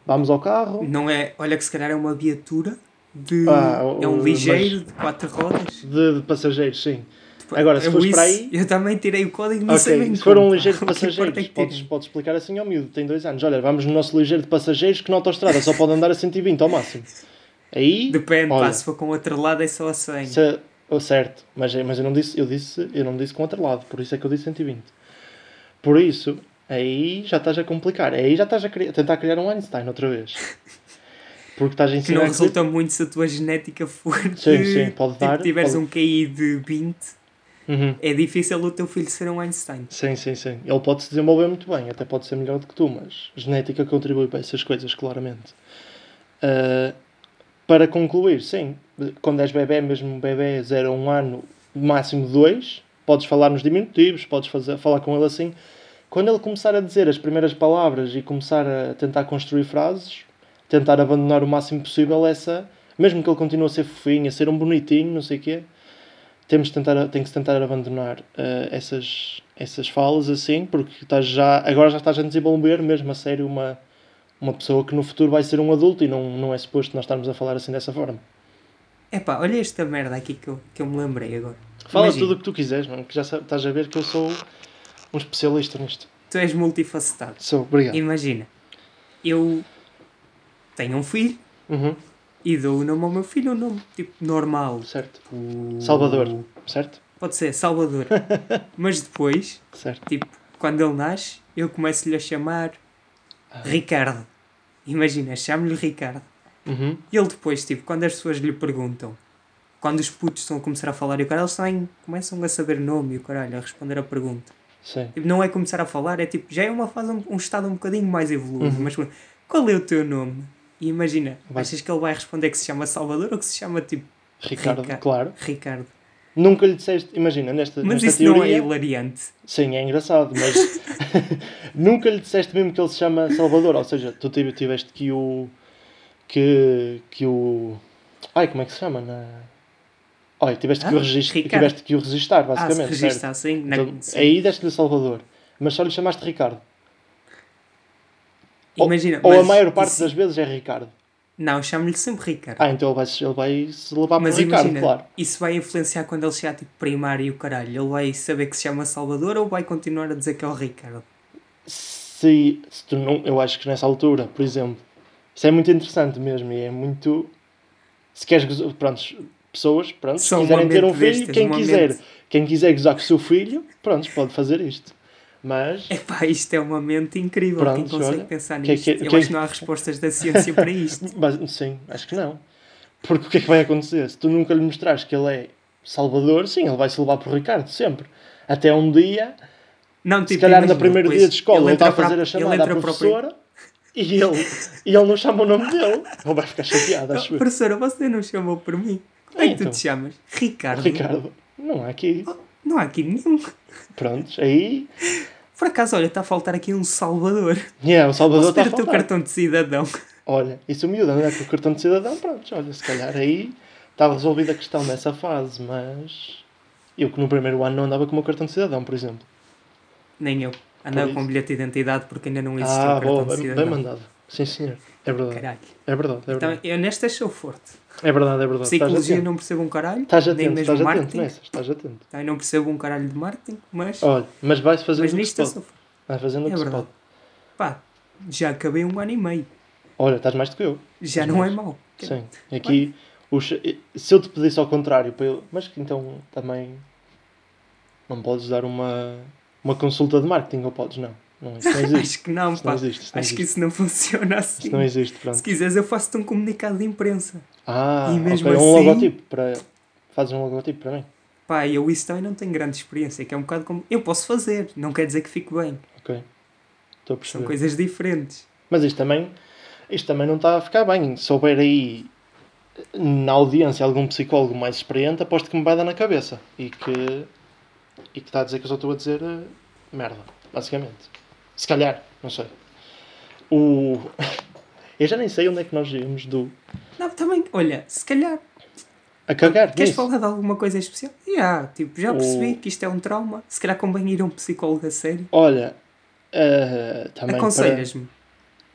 Vamos ao carro. Não é, olha que se calhar é uma viatura de. Ah, é um ligeiro de quatro rodas. De, de passageiros, sim. Agora, se Eu fores isso- para aí- Eu também tirei o código, não sei Ok, bem se for um ligeiro de passageiros, é que podes, podes explicar assim ao miúdo, tem dois anos. Olha, vamos no nosso ligeiro de passageiros que na autostrada só pode andar a 120 ao máximo. Aí, Depende, olha, pá, se for com outro lado é só a 100. se- certo, mas, mas eu não disse, eu disse, eu não disse com outro lado, por isso é que eu disse 120. Por isso, aí já estás a complicar, aí já estás a cri- tentar criar um Einstein outra vez. Porque estás a Que ensinar não que- resulta muito se a tua genética for. Sim, sim, pode tipo, dar, tiveres pode- um QI de 20, Uhum. é difícil o teu filho ser um Einstein. Sim, sim, sim. Ele pode se desenvolver muito bem, até pode ser melhor do que tu, mas genética contribui para essas coisas, claramente. Ah, para concluir, sim, quando és bebê, mesmo bebê 0 a 1 ano, máximo 2, podes falar nos diminutivos, podes fazer, falar com ele assim. Quando ele começar a dizer as primeiras palavras e começar a tentar construir frases, tentar abandonar o máximo possível essa, mesmo que ele continue a ser fofinho, a ser um bonitinho, não sei o quê, temos de tentar, tem que se tentar abandonar eh, essas, essas falas assim, porque estás já, agora já estás a desenvolver mesmo a sério uma, uma pessoa que no futuro vai ser um adulto e não, não é suposto nós estarmos a falar assim dessa forma. Epá, olha esta merda aqui que eu, que eu me lembrei agora. Fala Imagina, tudo o que tu quiseres, mano, que já sa- estás a ver que eu sou um especialista nisto. Tu és multifacetado. Sou, obrigado. Imagina, eu tenho um filho Uhum, e dou o nome ao meu filho, um nome tipo normal. certo. Salvador, certo? Pode ser, Salvador. Mas depois, Certo. tipo, quando ele nasce, eu começo-lhe a chamar Ricardo. Imagina, chamo-lhe Ricardo. Uhum, E ele depois, tipo, quando as pessoas lhe perguntam, quando os putos estão a começar a falar e o caralho, eles também começam a saber nome e o caralho, a responder a pergunta. Tipo, não é começar a falar, é tipo, já é uma fase, um, um estado um bocadinho mais evoluído. Uhum. Mas qual é o teu nome? E imagina, Vai- achas que ele vai responder que se chama Salvador ou que se chama tipo Ricardo, Rica- claro. Ricardo? Nunca lhe disseste, imagina, nesta, Mas nesta isso não é teoria... hilariante. Sim, é engraçado, mas nunca lhe disseste mesmo que ele se chama Salvador, ou seja, tu tive- tiveste que o que, que o ai, como é que se chama? Na... Olha, tiveste que, o Ah, regist... Ricardo. tiveste que o registar, Ah, se basicamente. registra certo? assim, na- Então, sim. aí deste-lhe Salvador, mas só lhe chamaste Ricardo. Ou- imagina, ou, a mas maior parte isso- das vezes é Ricardo. Não, chamo-lhe sempre Ricardo. Ah, então ele vai, ele vai se levar para Mas Ricardo, imagina, claro. isso vai influenciar quando ele chegar tipo primário e o caralho. Ele vai saber que se chama Salvador ou vai continuar a dizer que é o Ricardo? se, se tu não, eu acho que nessa altura, por exemplo, isso é muito interessante mesmo e é muito. Se queres pronto, pessoas, pronto, se Só quiserem ter um filho, quem quiser, mente. quem quiser gozar com o seu filho, pronto, pode fazer isto. Mas Epá, isto é uma mente incrível. Quem Pronto, consegue olha, pensar que é nisto? que- Eu que é acho que- que não há respostas da ciência para isto. Mas, sim, acho que não. Porque o que é que vai acontecer? Se tu nunca lhe mostrares que ele é Salvador, sim, ele vai se levar por Ricardo, sempre. Até um dia, Não, se tipo, calhar no primeiro dia de escola, ele está a fazer a ele chamada à professora e ele, e ele não chama o nome dele. Ele vai ficar chateado, acho Oh, professora, você não chamou por mim? Como é que tu Então. te chamas? Ricardo. Ricardo, não há aqui. Não há aqui nenhum. Prontos, aí. Por acaso, olha, está a faltar aqui um Salvador. Yeah, o Salvador está a o teu faltar. cartão de cidadão? Olha, e se o miúdo andar com o cartão de cidadão, pronto, olha, se calhar aí estava resolvida a questão nessa fase, mas. Eu que no primeiro ano não andava com o meu cartão de cidadão, por exemplo. Nem eu. Andava com isso. bilhete de identidade porque ainda não existia Ah, o cartão boa, de bem, cidadão. bem mandado. Sim, senhor. É verdade. Caralho. É verdade, é Então, verdade. eu nestas sou forte. É verdade, é verdade. Psicologia atento. não percebo um caralho. Estás nem atento, mesmo estás atento marketing. nessas, estás atento. Também não percebo um caralho de marketing, mas, Olha, mas vais fazendo mas o que se nisto eu pode. sou forte. Vais fazendo o É que se verdade. pode. Pá, já acabei um ano e meio. Olha, estás mais do que eu. Já Estás não é mais. mau. Sim. Aqui, os- se eu te pedisse ao contrário, para eu, mas que então também não podes dar uma, uma consulta de marketing, ou podes? Não. Não, isso não existe. Acho que não, Isso não pá. existe. Isso não Acho que existe. isso não funciona assim. Isso não existe, pronto. Se quiseres, eu faço-te um comunicado de imprensa. Ah, E mesmo ok, um assim- logotipo para. Fazes um logotipo para mim. Pá, eu isso também não tenho grande experiência, que é um bocado como. Eu posso fazer, não quer dizer que fique bem. Ok. Estou a São perceber. coisas diferentes. Mas isto também, isto também não está a ficar bem. Se houver aí na audiência algum psicólogo mais experiente, aposto que me vai dar na cabeça. E que, e que está a dizer que eu só estou a dizer eh, merda, basicamente. Se calhar, não sei. O... Eu já nem sei onde é que nós íamos do. Não, também, olha, se calhar. A cagar Queres nisso. falar de alguma coisa especial? Já, tipo, já O- percebi que isto é um trauma. Se calhar convém ir a um psicólogo a sério. Olha, eh, também para- Aconselhas-me.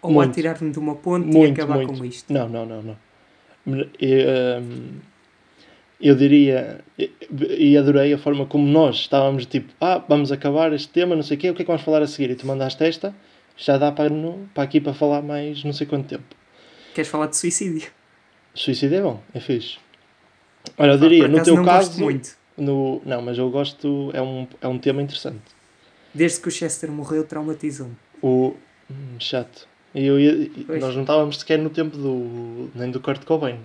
Ou Muito. a tirar-me de uma ponte e Muito, acabar muito. com isto. Não, não, não, não. Eu, hum, eu diria, e adorei a forma como nós estávamos tipo, ah, vamos acabar este tema, não sei o quê, o que é que vamos falar a seguir? E tu mandaste esta, já dá para, no, para aqui para falar mais não sei quanto tempo. Queres falar de suicídio? Suicídio é bom, é fixe. Olha, eu Pá, diria, por no teu não caso, gosto muito. no, não, mas eu gosto, é um, é um tema interessante. Desde que o Chester morreu, traumatizou-me. O, hum, chato. E eu ia- Pois. nós não estávamos sequer no tempo do, nem do Kurt Cobain.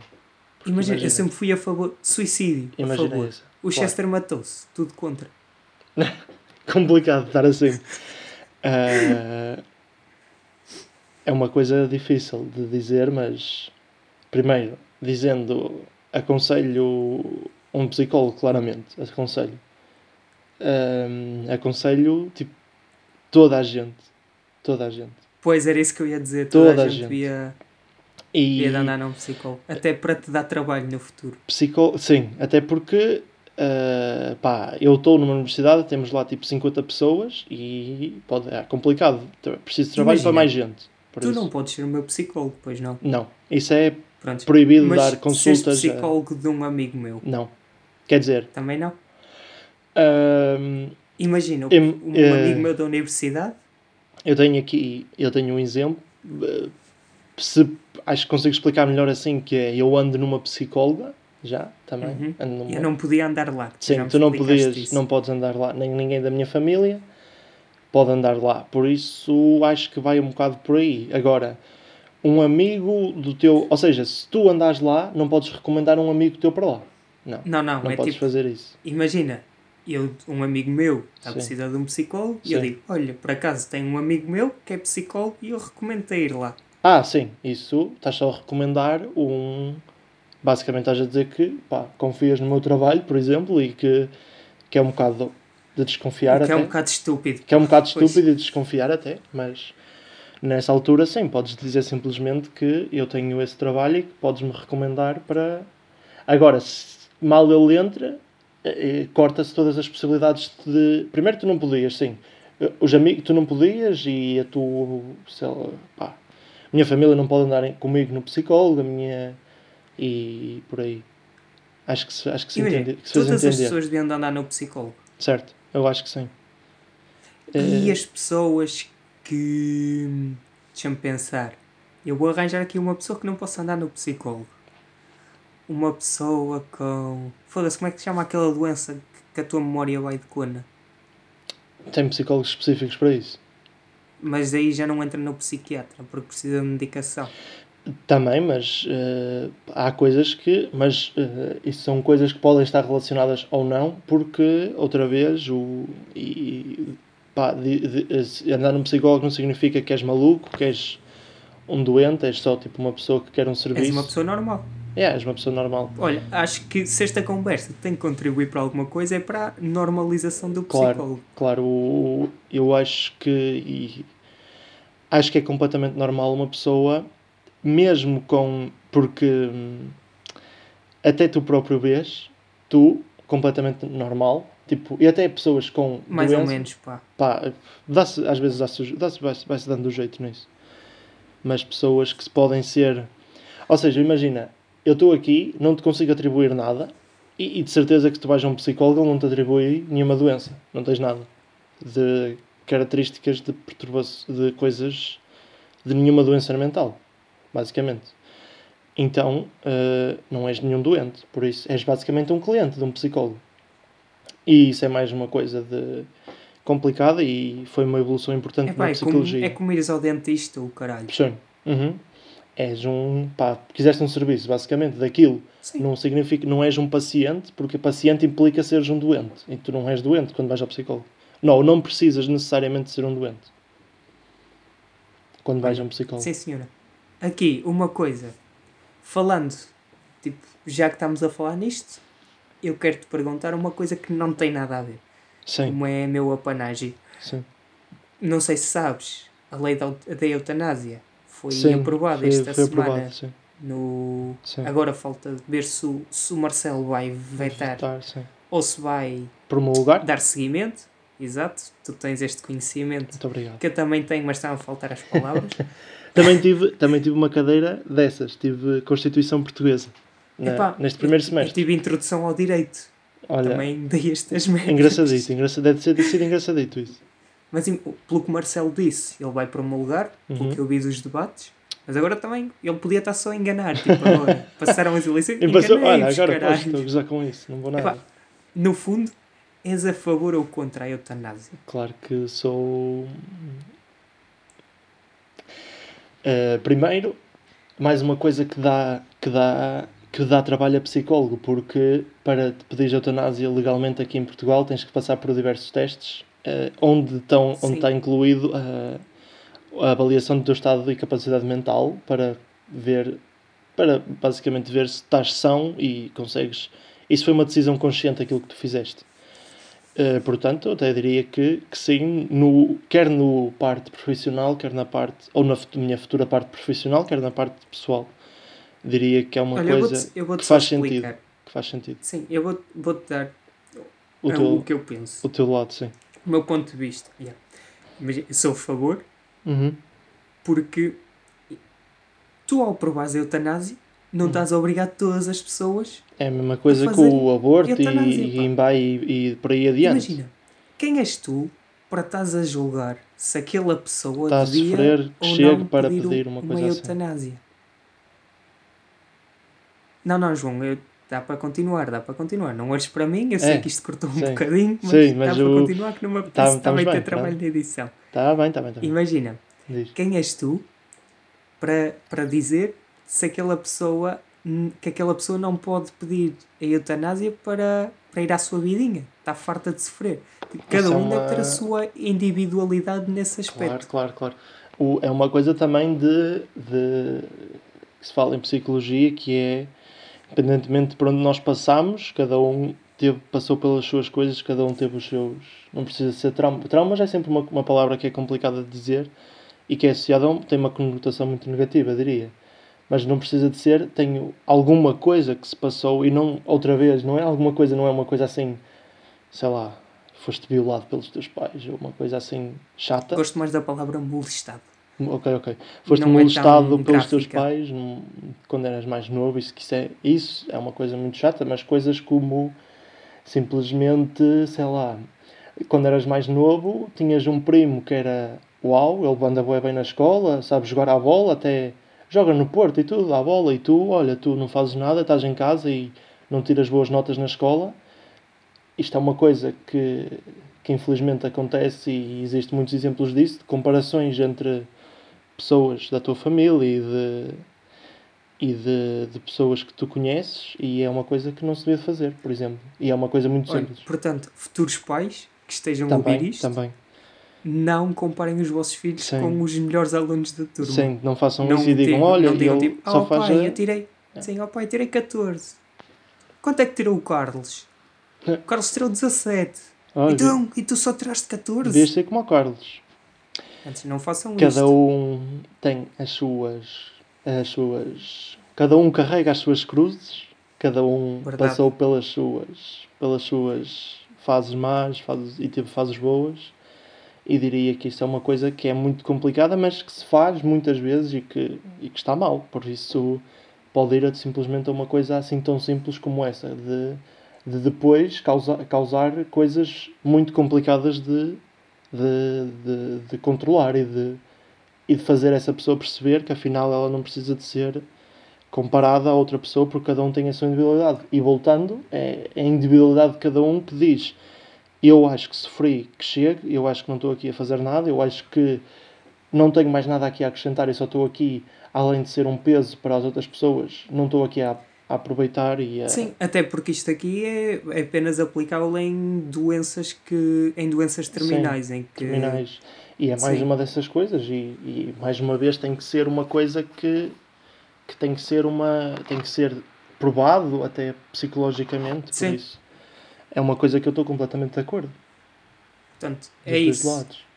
Imagina, imagina. eu sempre fui a favor de suicídio. A Imagina favor. isso. O Claro. Chester matou-se, tudo contra. complicado estar assim. Ah, é uma coisa difícil de dizer, mas primeiro, dizendo aconselho um psicólogo, claramente, aconselho. Ah, aconselho tipo toda a gente. Toda a gente. Pois era isso que eu ia dizer. Toda, Toda a a gente, gente. E de andar num psicólogo. Até para te dar trabalho no futuro. psicó... sim, até porque ah, pá, eu estou numa universidade, temos lá tipo 50 pessoas e pode, é complicado. Preciso de trabalho Imagina, para mais gente. Tu isso- não podes ser o meu psicólogo, pois não. Não, isso é Pronto. proibido Mas dar consultas. a- psicólogo de um amigo meu, Não. Quer dizer, também não. hum, Imagina, um, um eh, amigo meu da universidade, eu tenho aqui, eu tenho um exemplo. Se, acho que consigo explicar melhor assim, que é, eu ando numa psicóloga, já, também. Uhum. Ando numa... eu não podia andar lá. Sim, tu não podias, isso. não podes andar lá, nem ninguém da minha família pode andar lá. Por isso, acho que vai um bocado por aí. Agora, um amigo do teu, ou seja, se tu andares lá, não podes recomendar um amigo teu para lá. Não, Não, não, não é podes tipo, fazer isso. imagina, eu, um amigo meu está Sim. precisar de um psicólogo e eu Sim. digo, olha, por acaso tenho um amigo meu que é psicólogo e eu recomendo-te a ir lá. Ah, sim, isso estás só a recomendar um. Basicamente estás a dizer que pá, confias no meu trabalho, por exemplo, e que, que é um bocado de desconfiar que até. é um bocado estúpido. que é um bocado Pois. estúpido e de desconfiar até, mas nessa altura sim, podes dizer simplesmente que eu tenho esse trabalho e que podes-me recomendar para. Agora, se mal ele entra, eh, eh, corta-se todas as possibilidades de. Primeiro tu não podias, sim. Eh, Os amigos, tu não podias e a tua. Sei lá, pá, minha família não pode andar comigo no psicólogo, a minha. e por aí. Acho que se, acho que se, Imagina, entende, que se todas as pessoas deviam de andar no psicólogo. Certo, eu acho que sim. E Eh, as pessoas que. Deixa-me pensar. Eu vou arranjar aqui uma pessoa que não possa andar no psicólogo. Uma pessoa com. Foda-se, como é que se chama aquela doença que- que a tua memória vai de cona? Tem psicólogos específicos para isso. Mas aí já não entra no psiquiatra porque precisa de medicação. Também, mas eh, há coisas que. Mas eh, isso são coisas que podem estar relacionadas ou não, porque, outra vez, o. E, pá, de- de- andar num psicólogo não significa que és maluco, que és um doente, és só tipo uma pessoa que quer um serviço. És uma pessoa normal. É, és uma pessoa normal. Olha, acho que se esta conversa tem que contribuir para alguma coisa é para a normalização do Claro. psicólogo. Claro, eu acho que. e acho que é completamente normal uma pessoa, mesmo com. Porque. hum, Até tu próprio vês, tu, completamente normal, tipo, e até pessoas com. Mais ou doença, menos, pá. Pá, dá-se, às vezes dá-se, dá-se, vai-se, vai-se dando jeito nisso. Mas pessoas que se podem ser. Ou seja, imagina, eu estou aqui, não te consigo atribuir nada, e, e de certeza que tu vais a um psicólogo, ele não te atribui nenhuma doença. Não tens nada de características de perturbação de coisas de nenhuma doença mental, basicamente. Então, eh, não és nenhum doente, por isso és basicamente um cliente de um psicólogo. E isso é mais uma coisa de complicada e foi uma evolução importante Epá, na é, como, psicologia. é como ires ao dentista, o caralho. Sim. Uhum. És um. pá, quiseste um serviço, basicamente, daquilo. Sim. Não significa. Não és um paciente, porque paciente implica seres um doente. E tu não és doente quando vais ao psicólogo. Não, não precisas necessariamente ser um doente. Quando vais a um psicólogo. Sim, senhora. Aqui, uma coisa. Falando, tipo, já que estamos a falar nisto, eu quero te perguntar uma coisa que não tem nada a ver. Sim, Como é meu apanágio. sim. Não sei se sabes, a lei da, da eutanásia foi Sim, aprovada foi, esta foi semana aprovado, sim. no... Sim. Agora falta ver se o, se o Marcelo vai vetar Votar, sim. ou se vai Promulgar? dar seguimento. Exato, tu tens este conhecimento Muito obrigado. que eu também tenho, mas estão a faltar as palavras. Também tive, também tive uma cadeira dessas. Tive Constituição Portuguesa. na- Epá, neste primeiro semestre. tive introdução ao direito. Olha, Também dei estas merdas. engraçadito, engraçadito. Deve ter sido engraçadito isso. Mas pelo que o Marcelo disse, ele vai promulgar, pelo Uhum. que eu vi dos debates. Mas agora também, ele podia estar só a enganar. Tipo, passaram as eleições E passou, olha, agora caralho. posso, estou a gozar com isso, não vou nada. Epá, No fundo, és a favor ou contra a eutanásia? Claro que sou. Eh, primeiro, mais uma coisa que dá, que, dá, que dá trabalho a psicólogo, porque para te pedir eutanásia legalmente aqui em Portugal tens que passar por diversos testes, eh, onde, estão, onde está incluído a, a avaliação do teu estado e capacidade mental para ver, para basicamente ver se estás são e consegues. Isso foi uma decisão consciente aquilo que tu fizeste. Uh, portanto, eu até diria que, que sim, no, quer no parte profissional, quer na parte, ou na minha futura parte profissional, quer na parte pessoal. Diria que é uma Olha, eu coisa vou-te eu vou que faz explicar. sentido. Que faz sentido. Sim, eu vou- vou-te dar O teu, o que eu penso. o teu lado, sim. O meu ponto de vista. Yeah. Mas sou a favor, Uhum. porque tu, ao provares a eutanásia, não Uhum. estás a obrigar todas as pessoas É a mesma coisa que fazer o aborto e, e, e, e por aí adiante. Imagina, quem és tu para estás a julgar se aquela pessoa Está a sofrer, que chegue para pedir, pedir uma coisa assim. eutanásia? Não, não, João, eu- dá para continuar, dá para continuar. Não olhes para mim, eu sei É, que isto cortou um sim. bocadinho, mas, Sim, mas dá para o- continuar que não me apetece Tá- estamos também ter bem, trabalho tá. de edição. Está bem, está bem, está bem. Imagina, Diz. quem és tu para, para dizer se aquela pessoa que aquela pessoa não pode pedir a eutanásia para, para ir à sua vidinha. Está farta de sofrer. Cada Isso é um deve ter uma- a sua individualidade nesse aspecto. Claro, claro, claro. O, é uma coisa também de, de que se fala em psicologia que é independentemente de por onde nós passamos, cada um teve, passou pelas suas coisas, cada um teve os seus. Não precisa ser trauma. Traumas é sempre uma, uma palavra que é complicada de dizer e que é associada a tem uma conotação muito negativa, diria. Mas não precisa de ser, tem alguma coisa que se passou e não, outra vez, não é alguma coisa, não é uma coisa assim, sei lá, foste violado pelos teus pais ou uma coisa assim chata. Gosto mais da palavra molestado. Ok, ok. Foste Não é molestado tão pelos teus pais num- quando eras mais novo, isso, isso, é, isso é uma coisa muito chata, mas coisas como simplesmente, sei lá, quando eras mais novo, tinhas um primo que era uau, ele anda bem na escola, sabe jogar à bola, até joga no Porto e tudo, à bola, e tu, olha, tu não fazes nada, estás em casa e não tiras boas notas na escola. Isto é uma coisa que, que infelizmente acontece e existe muitos exemplos disso, de comparações entre pessoas da tua família e de, e de, de pessoas que tu conheces e é uma coisa que não se deve fazer, por exemplo. E é uma coisa muito Olha, simples. portanto, futuros pais que estejam a ouvir Também, isto, também. não comparem os vossos filhos Sim. com os melhores alunos da turma. Sim, não façam Não isso e digam, olha, não digam tipo, só oh, faz pai, a- eu tirei. Sim, ó pai, tirei 14. Quanto é que tirou o Carlos? É. O Carlos tirou 17. Olha, Então, e tu só tiraste 14? devias ser como o Carlos. Antes, não façam Cada isto. um tem as suas, as suas. Cada um carrega as suas cruzes, cada um Verdade. passou pelas suas, pelas suas fases más fases, e teve fases boas. E diria que isso é uma coisa que é muito complicada, mas que se faz muitas vezes e que, e que está mal. Por isso, pode ir a, simplesmente a uma coisa assim tão simples como essa, de, de depois causar, causar coisas muito complicadas de de, de, de controlar e de, e de fazer essa pessoa perceber que afinal ela não precisa de ser comparada a outra pessoa porque cada um tem a sua individualidade. E voltando, é é a individualidade de cada um que diz eu acho que sofri, que chegue, eu acho que não estou aqui a fazer nada, eu acho que não tenho mais nada aqui a acrescentar e só estou aqui, além de ser um peso para as outras pessoas, não estou aqui a, a aproveitar e a... Sim, até porque isto aqui é, é apenas aplicável em doenças que em doenças terminais, em que terminais. E é mais Sim. uma dessas coisas e, e mais uma vez tem que ser uma coisa que, que tem que ser uma tem que ser provado até psicologicamente Sim. por isso é uma coisa que eu estou completamente de acordo portanto, dos é isso. lados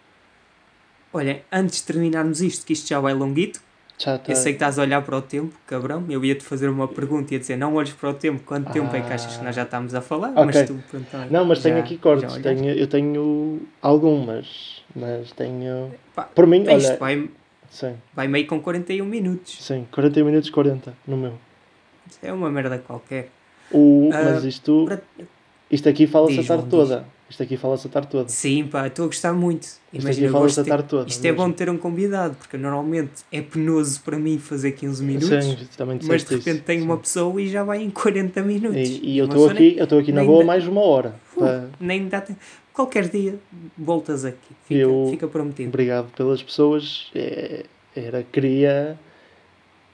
Olha, antes de terminarmos isto, que isto já vai longuito, tá eu sei que estás a olhar para o tempo, cabrão. Eu ia-te fazer uma pergunta e ia dizer, não olhes para o tempo, quanto tempo é que achas que nós já estamos a falar? Ok. Mas tu, pronto, olha, não mas tenho já- aqui cortes tenho, eu tenho algumas mas tenho Pá, por mim isto olha vai, sim, vai meio com 41 minutos. sim 40 minutos 40 no meu É uma merda qualquer. o, Ah, mas isto isto aqui fala-se a tarde João, diz. Isto aqui fala-se a tarde toda Sim, pá, estou a gostar muito. Isto Imagina, aqui eu fala-se a de- tarde toda Isto é bom mesmo. ter um convidado, porque normalmente é penoso para mim fazer 15 minutos, Sim, também mas de repente isso, tenho sim. uma pessoa e já vai em 40 minutos. E, e eu estou aqui, eu estou aqui na boa dá- mais uma hora. Uh, Pá, Nem dá tempo. Qualquer dia voltas aqui. Fica, Eu- fica prometido. Obrigado pelas pessoas. É, era, queria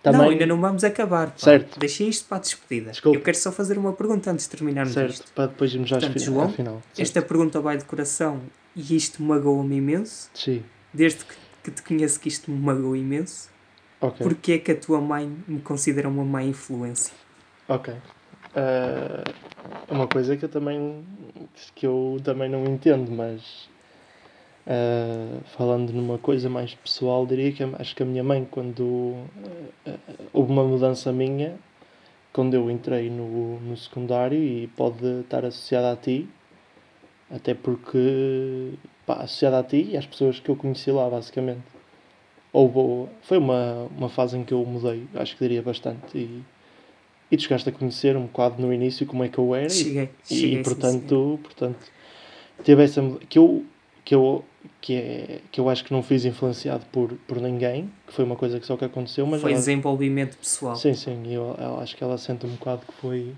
Não, também. ainda não vamos acabar. Pá. Certo. Deixei isto para a despedida. Desculpe. Eu quero só fazer uma pergunta antes de terminarmos certo, isto. para depois irmos Portanto, João, final. Certo. Esta pergunta vai de coração e isto magoa-me imenso. Sim, Desde que, que te conheço que isto me magoa imenso. ok. Porquê é que a tua mãe me considera uma má influência? Ok. Ah, uma coisa que eu também que eu também não entendo, mas ah, falando numa coisa mais pessoal, diria que acho que a minha mãe, quando ah, houve uma mudança minha, quando eu entrei no, no secundário, e pode estar associada a ti, até porque pá, associada a ti e às pessoas que eu conheci lá, basicamente. Houve, foi uma, uma fase em que eu mudei, acho que diria bastante. E, e tu chegaste a conhecer um bocado no início como é que eu era e, Cheguei. e, cheguei sim, portanto, portanto teve essa que eu que eu que é que eu acho que não fiz influenciado por por ninguém que foi uma coisa que só que aconteceu mas Foi ela- desenvolvimento pessoal. sim sim eu, eu acho que ela sente um bocado que foi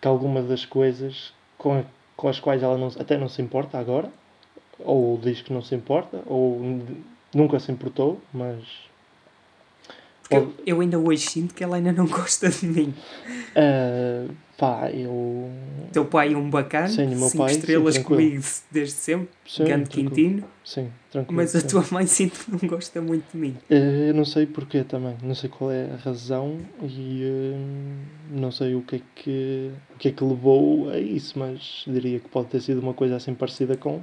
que algumas das coisas com, com as quais ela não, até não se importa agora ou diz que não se importa ou nunca se importou mas Porque eu, eu ainda hoje sinto que ela ainda não gosta de mim. ah, pá eu Teu pai é um bacana, Sim, meu cinco pai, sim, estrelas tranquilo. comigo desde sempre, sim, grande tranquilo. Quintino, sim tranquilo mas a sim. tua mãe sinto que não gosta muito de mim. Eh, Eu não sei porquê também, não sei qual é a razão e eh, não sei o que é que, o que é que levou a isso, mas diria que pode ter sido uma coisa assim parecida com,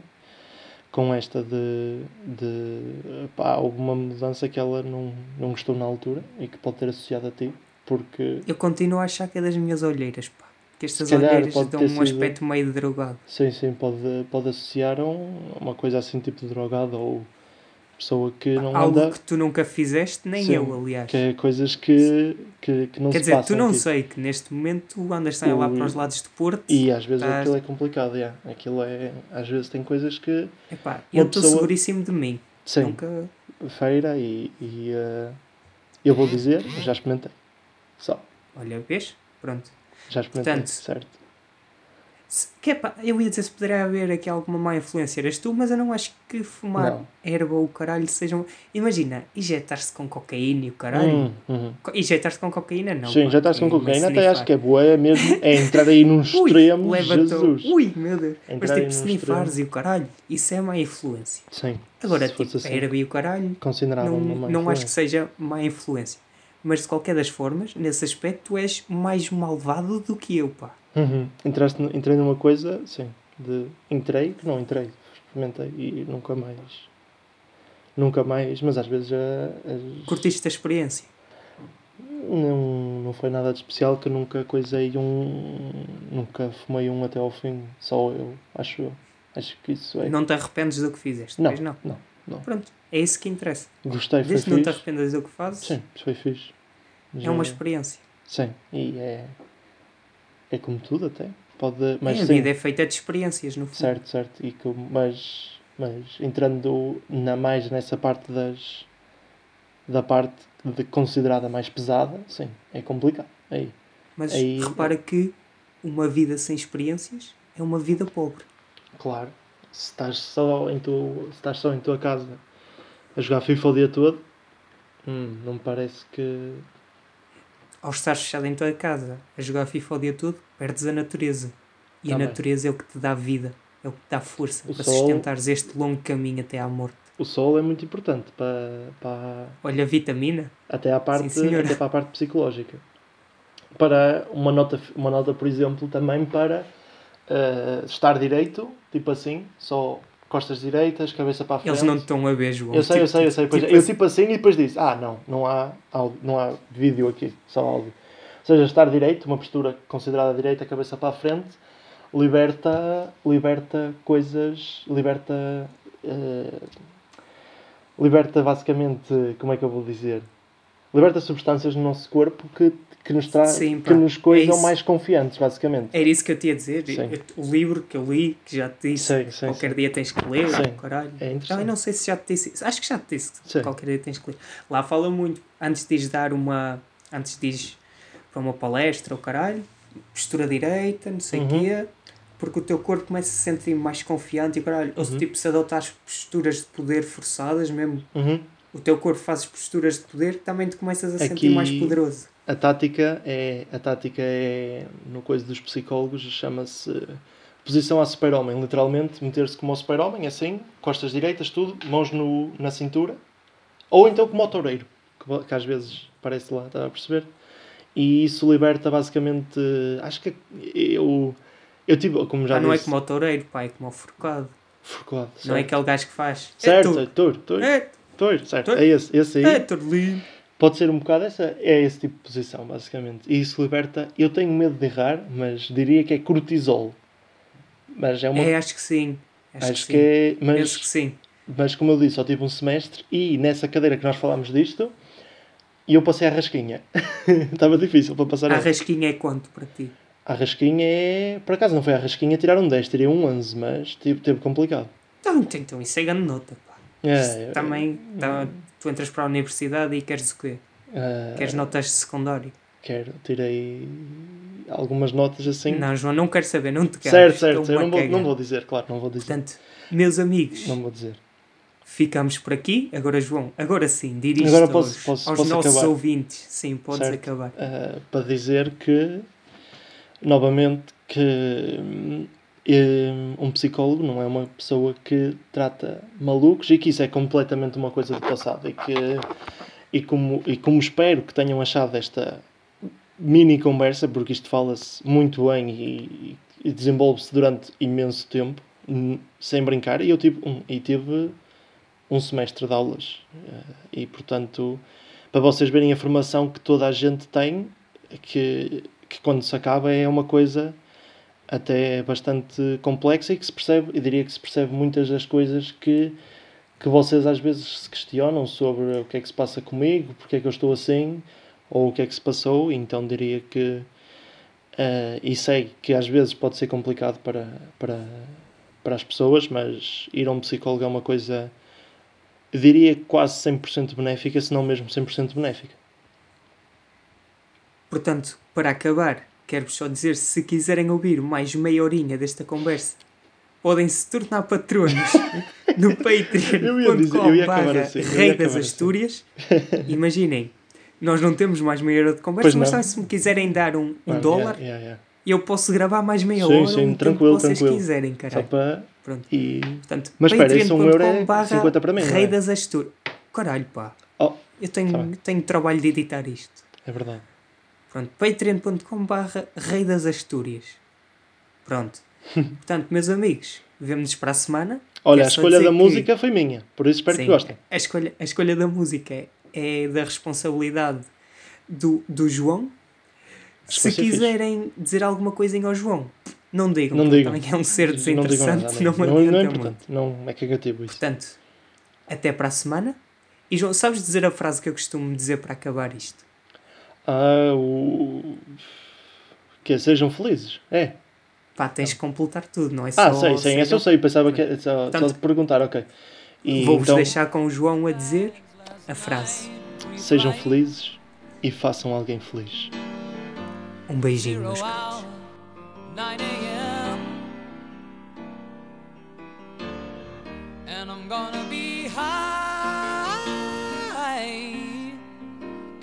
com esta de, de pá, houve uma mudança que ela não, não gostou na altura e que pode ter associado a ti, porque Eu continuo a achar que é das minhas olheiras, pá. Que estas olheiras dão um sido- aspecto meio drogado. sim, sim, pode, pode associar a um- uma coisa assim tipo de drogada ou pessoa que não Algo anda, que tu nunca fizeste, nem Sim, eu, aliás. que é coisas que, que, que não Quer se dizer, tu não aqui. sei que neste momento andas lá O- para os lados de Porto. E às vezes Estás- aquilo é complicado, yeah. aquilo é. Às vezes tem coisas que. Epá, eu estou pessoa- seguríssimo de mim. Sim, Nunca. feira e. e eh, eu vou dizer, já experimentei. Só. Olha, vês? Pronto. Já experimentei, Portanto, certo. Se- Que é pá, eu ia dizer se poderia haver aqui alguma má influência, eras tu, mas eu não acho que fumar Não. erva ou caralho sejam. Imagina, injetar-se com cocaína e o caralho. Hum, uhum. Injetar-se com cocaína, não. Sim, estás com é cocaína, até acho que é boa, é mesmo. É entrar aí num extremo, Jesus. Ui, meu Deus. Mas Entrar aí tipo, extremo. e o caralho, isso é má influência. Sim. Agora, tipo, assim, a erva e o caralho, Considerava não, não acho que seja má influência. Mas de qualquer das formas, nesse aspecto, tu és mais malvado do que eu, pá. Uhum. Entraste, no- entrei numa coisa, sim. De, entrei, que não entrei. Experimentei e nunca mais. Nunca mais, mas às vezes já. as- Curtiste a experiência? Não, não foi nada de especial que eu nunca coisei um. Nunca fumei um até ao fim. Só eu, acho eu. Acho que isso é. Não te arrependes do que fizeste? não, não. não, não. Pronto, é isso que interessa. Gostei, foi Desde que não te fixe. arrependas do que fazes, Sim, foi fixe. é uma experiência. Sim, e é. É como tudo até. Pode. Mas Mas a vida é feita de experiências, no fundo. certo, certo. E que, mas Mas entrando na mais nessa parte das da parte de considerada mais pesada, sim, é complicado. Aí, Mas Aí- repara que uma vida sem experiências é uma vida pobre. claro, se estás só em tu, se estás só em tua casa a jogar FIFA o dia todo, hum, não me parece que Ao estar fechado em tua casa a jogar FIFA o dia todo, perdes a natureza. E a Também. natureza é o que te dá vida, é o que te dá força O para sol- sustentares este longo caminho até à morte. o sol é muito importante para, para Olha, a vitamina, até à parte Sim, até para a parte psicológica. Para uma nota, uma nota, por exemplo, também para eh, estar direito, tipo assim, só costas direitas, cabeça para a frente. eles não estão a ver, João. Eu sei, eu Tipo, sei, eu sei. Tipo eu assim- tipo assim e depois disse, ah não, não há, áudio- não há vídeo aqui, só áudio. Ou seja, estar direito, uma postura considerada direita, cabeça para a frente, liberta, liberta coisas, liberta, eh, liberta basicamente, como é que eu vou dizer? Liberta substâncias no nosso corpo que, que nos, tra Sim, que nos é coisam isso. mais confiantes, basicamente. Era isso que eu te ia dizer. Sim. Eu- O livro que eu li, que já te disse, Sim, sim, qualquer dia tens que ler, caralho. É interessante. Também não sei se já te disse isso. Acho que já te disse. Sim. Qualquer dia tens que ler. Lá fala muito. Antes de dar uma. Antes de para uma palestra ou caralho, postura direita, não sei o Uhum. quê. Porque o teu corpo começa a se sentir mais confiante e caralho. Ou se Uhum. tipo se adotares posturas de poder forçadas mesmo. Uhum. O teu corpo faz posturas de poder, também te começas a sentir Aqui- mais poderoso. A tática é, a tática é no coisa dos psicólogos, chama-se posição a super-homem, literalmente meter-se como o super-homem, assim, costas direitas, tudo, mãos no, na cintura, ou então como o toureiro, que, que às vezes parece lá, está a perceber? E isso liberta basicamente, acho que eu, eu tive, como já Ah, não é disse, como o toureiro, pá, é como o forcado. Forcado, Não é certo. aquele gajo que faz. Certo, É é touro. touro, touro, É, touro, certo, é esse, esse aí. é torlinho. Pode ser um bocado essa, é esse tipo de posição, basicamente. E isso liberta. Eu tenho medo de errar, mas diria que é cortisol. Mas é uma. É, acho que sim. Acho, acho que, que, sim. é. Penso Mas, que sim. mas como eu disse, só tive um semestre e nessa cadeira que nós falámos disto, e eu passei a rasquinha. Estava difícil para passar A a rasquinha é quanto para ti? A rasquinha é. Por acaso não foi a rasquinha tirar um 10, tirei um 11, mas teve, teve complicado. Então, então, então isso é grande nota, pá. É, é, também, tá- tu entras para a universidade e queres o quê? é, Queres notas de secundário? Quero, tirei algumas notas assim. Não, João, não quero saber, não te quero. certo, certo, eu não vou, não vou. dizer, claro, não vou dizer. Portanto, meus amigos, Não vou dizer. ficamos por aqui. Agora, João, agora sim, posso- aos, posso- aos posso nossos acabar? ouvintes. Sim, podes Certo. acabar. Uh, para dizer que, novamente, que um psicólogo não é uma pessoa que trata malucos e que isso é completamente uma coisa do passado e que e como, e como espero que tenham achado esta mini conversa, porque isto fala-se muito bem e, e desenvolve-se durante imenso tempo, hum, sem brincar, e eu tive um, e tive um semestre de aulas uh, e portanto para vocês verem a formação que toda a gente tem que, que quando se acaba é uma coisa até bastante complexa e que se percebe, eu diria que se percebe muitas das coisas que, que vocês às vezes se questionam sobre o que é que se passa comigo, porque é que eu estou assim, ou o que é que se passou, então diria que eh, e sei que às vezes pode ser complicado para, para, para as pessoas, mas ir a um psicólogo é uma coisa, diria quase 100% benéfica, se não mesmo 100% benéfica. Portanto, para acabar, quero-vos só dizer: se quiserem ouvir mais meia horinha desta conversa, podem se tornar patronos no patreon.com barra assim, Rei das assim. Astúrias. Imaginem, nós não temos mais meia hora de conversa, Pois mas se me quiserem dar um, um Ah, dólar, yeah, yeah, yeah. eu posso gravar mais meia Sim, hora sim, tranquilo, que vocês tranquilo. quiserem, Só caralho. para. Pronto. E. Portanto, Mas espera, esse um euro é patreon.com barra 50 para mim, não é? Rei das Astúrias. Caralho, pá. Oh, Eu tenho, Tá tenho trabalho de editar isto. é verdade. Pronto, patreon.com barra Rei das Astúrias. Pronto. Portanto, meus amigos, vemo-nos para a semana. Olha, a escolha da que- música foi minha, por isso espero Sim, que gostem. A escolha, a escolha da música é, é da responsabilidade do, do João. Se vai ser fixe. quiserem dizer alguma coisinha ao João, não digam. Não digam. Também é um ser Não desinteressante, não, não, me não, não é importante, não é cagativo isso. Portanto, até para a semana. E João, sabes dizer a frase que eu costumo dizer para acabar isto? ah o... que é, sejam felizes. É. Pá, tens que completar tudo, não é ah, só. Ah, sei, sei, essa eu sei, pensava que é só, Portanto, só perguntar, ok. Vou-vos então, deixar com o João a dizer a frase: Sejam felizes e façam alguém feliz. Um beijinho, meus queridos.